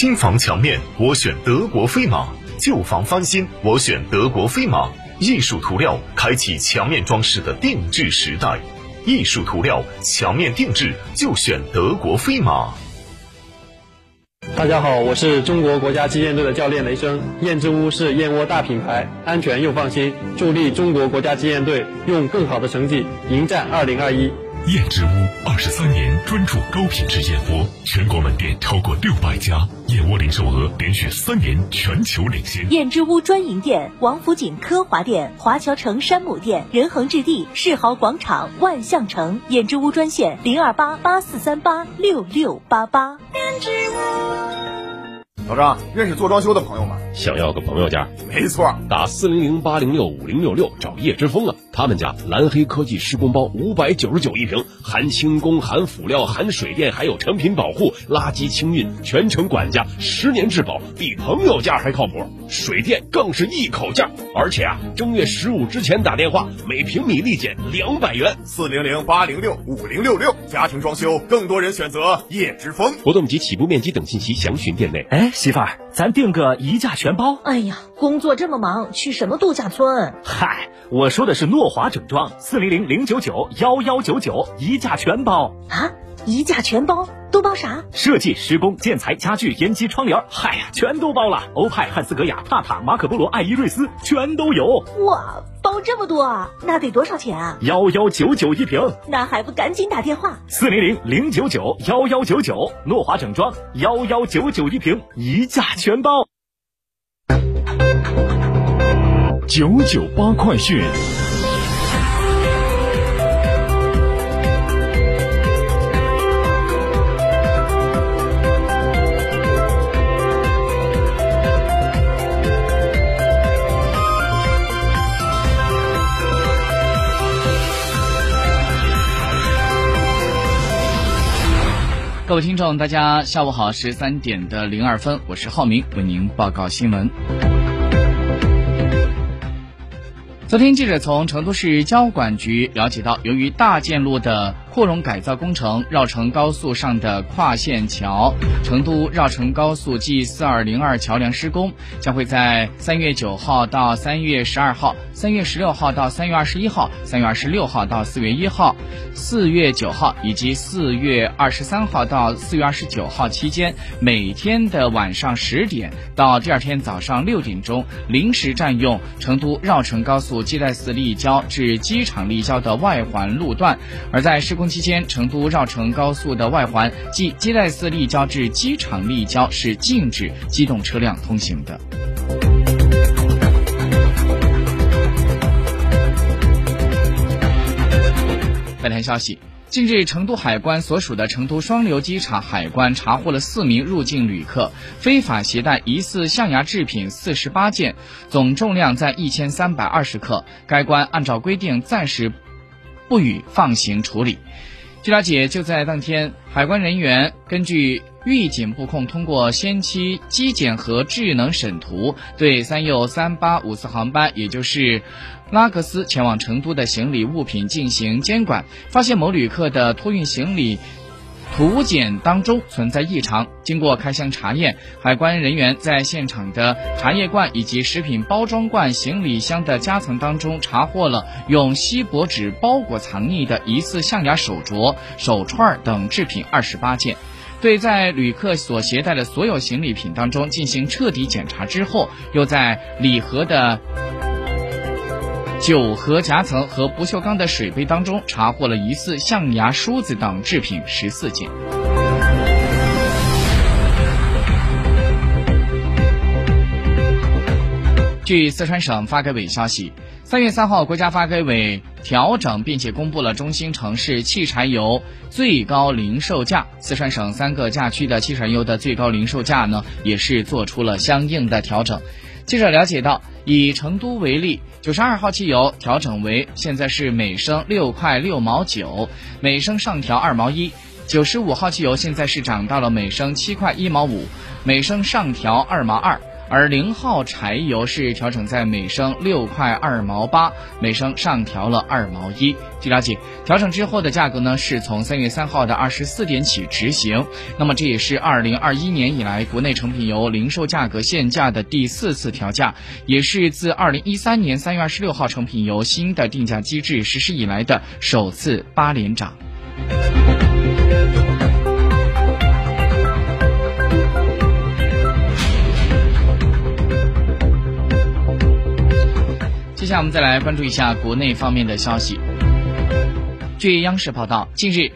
新房墙面，我选德国飞马；旧房翻新，我选德国飞马。艺术涂料开启墙面装饰的定制时代，艺术涂料墙面定制就选德国飞马。大家好，我是中国国家击剑队的教练雷声。燕之屋是燕窝大品牌，安全又放心，助力中国国家击剑队用更好的成绩迎战二零二一。燕之屋二十三年专注高品质燕窝，全国门店超过六百家，燕窝零售额连续三年全球领先。燕之屋专营店：王府井科华店、华侨城山姆店、仁恒置地、世豪广场、万象城。燕之屋专线：零二八八四三八六六八八。燕之老张，认识做装修的朋友吗？想要个朋友家？没错，打四零零八零六五零六六找叶之峰啊！他们家蓝黑科技施工包五百九十九一平，含轻工、含辅料、含水电，还有成品保护、垃圾清运，全程管家，十年质保，比朋友价还靠谱。水电更是一口价，而且啊，正月十五之前打电话，每平米立减两百元。四零零八零六五零六六，家庭装修，更多人选择叶之峰。活动及起步面积等信息详询店内。哎，媳妇儿，咱订个一价全包。哎呀，工作这么忙，去什么度假村？嗨，我说的是诺华整装，四零零零九九幺幺九九一价全包啊！一价全包都包啥？设计、施工、建材、家具、烟机、窗帘，嗨呀，全都包了。欧派、汉斯格雅、帕塔、马可波罗、爱依瑞斯，全都有。哇，包这么多啊？那得多少钱啊？幺幺九九一瓶。那还不赶紧打电话？四零零零九九幺幺九九，诺华整装幺幺九九一瓶，一价全包。九九八快讯。各位听众，大家下午好，十三点的零二分，我是浩明，为您报告新闻。昨天，记者从成都市交管局了解到，由于大件路的扩容改造工程，绕城高速上的跨线桥成都绕城高速 G 四二零二桥梁施工，将会在三月九号到三月十二号、三月十六号到三月二十一号、三月二十六号到四月一号、四月九号以及四月二十三号到四月二十九号期间，每天的晚上十点到第二天早上六点钟，临时占用成都绕城高速接待寺立交至机场立交的外环路段，而在施工期间，成都绕城高速的外环即接待寺立交至机场立交是禁止机动车辆通行的。本台消息。近日，成都海关所属的成都双流机场海关查获了四名入境旅客非法携带疑似象牙制品四十八件，总重量在一千三百二十克。该关按照规定暂时不予放行处理。据了解，就在当天，海关人员根据预警布控，通过先期机检和智能审图，对三又三八五四航班，也就是拉格斯前往成都的行李物品进行监管，发现某旅客的托运行李图检当中存在异常。经过开箱查验，海关人员在现场的茶叶罐以及食品包装罐、行李箱的夹层当中查获了用锡箔纸包裹藏匿的疑似象牙手镯、手串等制品二十八件。对在旅客所携带的所有行李品当中进行彻底检查之后，又在礼盒的酒盒夹层和不锈钢的水杯当中查获了疑似象牙梳子等制品十四件。据四川省发改委消息，三月三号，国家发改委调整并且公布了中心城市汽柴油最高零售价。四川省三个价区的汽柴油的最高零售价呢，也是做出了相应的调整。记者了解到，以成都为例，九十二号汽油调整为现在是每升六块六毛九，每升上调二毛一；九十五号汽油现在是涨到了每升七块一毛五，每升上调二毛二。而零号柴油是调整在每升六块二毛八，每升上调了二毛一。据了解，调整之后的价格呢，是从三月三号的二十四点起执行。那么这也是二零二一年以来国内成品油零售价格限价的第四次调价，也是自二零一三年三月二十六号成品油新的定价机制实施以来的首次八连涨。下来我们再来关注一下国内方面的消息。据央视报道，近日，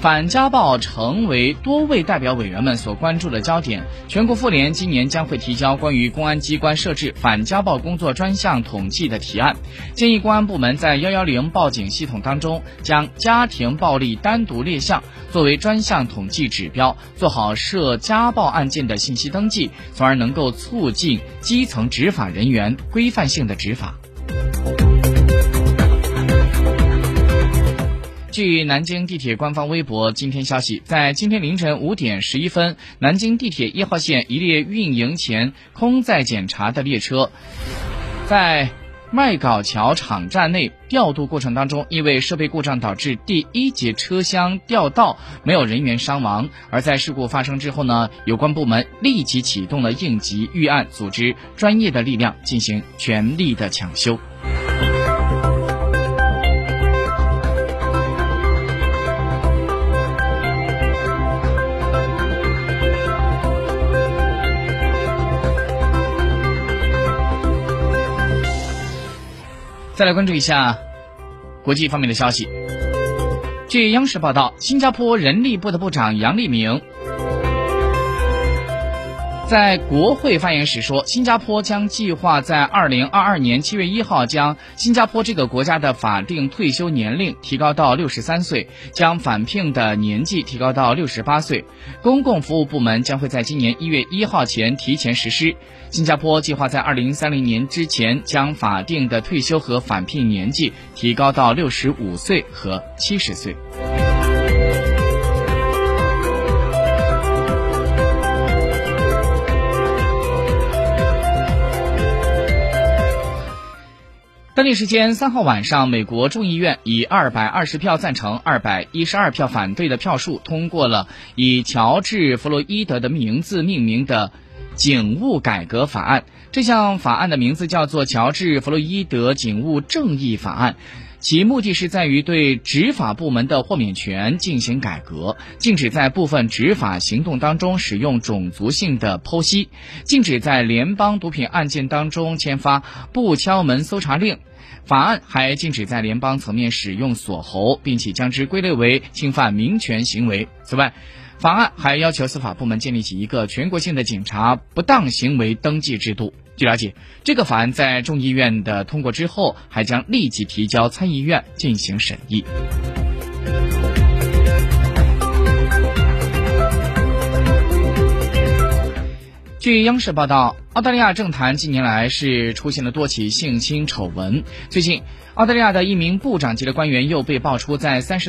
反家暴成为多位代表委员们所关注的焦点。全国妇联今年将会提交关于公安机关设置反家暴工作专项统计的提案，建议公安部门在幺幺零报警系统当中将家庭暴力单独列项作为专项统计指标，做好涉家暴案件的信息登记，从而能够促进基层执法人员规范性的执法。据南京地铁官方微博今天消息，在今天凌晨五点十一分，南京地铁一号线一列运营前空载检查的列车，在麦稿桥场站内调度过程当中，因为设备故障导致第一节车厢掉道，没有人员伤亡。而在事故发生之后呢，有关部门立即启动了应急预案，组织专业的力量进行全力的抢修。再来关注一下国际方面的消息。据央视报道，新加坡人力部的部长杨立明在国会发言时说，新加坡将计划在二零二二年七月一号将新加坡这个国家的法定退休年龄提高到六十三岁，将返聘的年纪提高到六十八岁。公共服务部门将会在今年一月一号前提前实施。新加坡计划在二零三零年之前将法定的退休和返聘年纪提高到六十五岁和七十岁。当地时间三号晚上，美国众议院以二百二十票赞成、二百一十二票反对的票数通过了以乔治·弗洛伊德的名字命名的。警务改革法案，这项法案的名字叫做《乔治·弗洛伊德警务正义法案》，其目的是在于对执法部门的豁免权进行改革，禁止在部分执法行动当中使用种族性的剖析，禁止在联邦毒品案件当中签发不敲门搜查令。法案还禁止在联邦层面使用锁喉，并且将之归类为侵犯民权行为。此外，法案还要求司法部门建立起一个全国性的警察不当行为登记制度。据了解，这个法案在众议院的通过之后，还将立即提交参议院进行审议。据央视报道，澳大利亚政坛近年来是出现了多起性侵丑闻。最近，澳大利亚的一名部长级的官员又被爆出在三十。